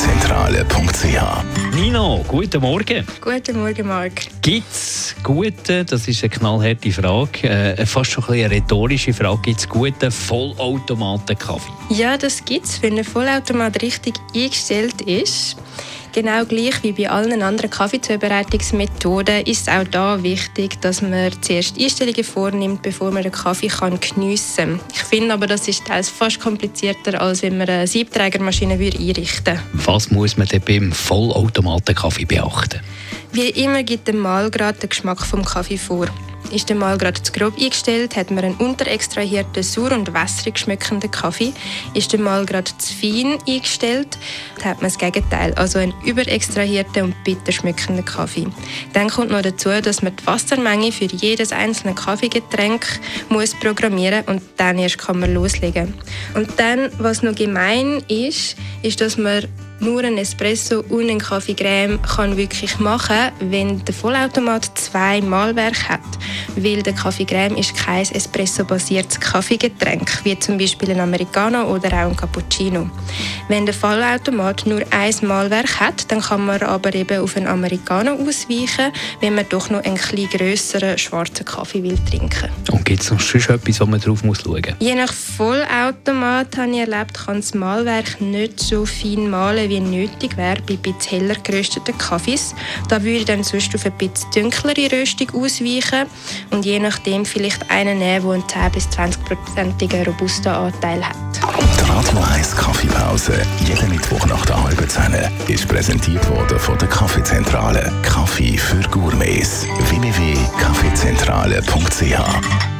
www.kaffeezentrale.ch Nino, guten Morgen. Guten Morgen, Marc. Gibt es gute, das ist eine knallharte Frage, äh, fast schon ein eine rhetorische Frage, gibt es guten Vollautomaten-Kaffee? Ja, das gibt es, wenn ein Vollautomat richtig eingestellt ist. Genau gleich wie bei allen anderen Kaffeezubereitungsmethoden ist es auch da wichtig, dass man zuerst Einstellungen vornimmt, bevor man den Kaffee kann geniessen kann. Ich finde aber, das ist teils fast komplizierter, als wenn man eine Siebträgermaschine einrichten würde. Was muss man denn beim Vollautomaten-Kaffee beachten? Wie immer gibt der Mahlgrad den Geschmack vom Kaffee vor. Ist der gerade zu grob eingestellt, hat man einen unterextrahierten, sauer und wässrig schmeckenden Kaffee. Ist der gerade zu fein eingestellt, hat man das Gegenteil, also einen überextrahierten und bitter schmeckenden Kaffee. Dann kommt noch dazu, dass man die Wassermenge für jedes einzelne Kaffeegetränk muss programmieren und dann erst kann man loslegen. Und dann, was noch gemein ist, ist, dass man nur ein Espresso und ein Kaffeecreme kann wirklich machen, wenn der Vollautomat zwei Malwerke hat. Weil der Kaffeecreme ist kein Espresso-basiertes Kaffeegetränk, wie zum Beispiel ein Americano oder auch ein Cappuccino. Wenn der Vollautomat nur ein Malwerk hat, dann kann man aber eben auf einen Americano ausweichen, wenn man doch noch einen etwas grösseren schwarzen Kaffee will trinken. Und gibt es noch sonst etwas, wo man drauf muss schauen muss? Je nach Vollautomat habe ich erlebt, kann das Malwerk nicht so fein malen, wie nötig wäre bei etwas heller gerösteten Kaffees. Da würde ich dann sonst auf ein bisschen dunklere Röstung ausweichen und je nachdem vielleicht einen nehmen, der einen 10 bis 20-prozentigen Robusta-Anteil hat. Die Radio 1 Kaffeepause, jeden Mittwoch nach der halben Zehn, ist präsentiert worden von der Kaffeezentrale. Kaffee für Gourmets. www.kaffeezentrale.ch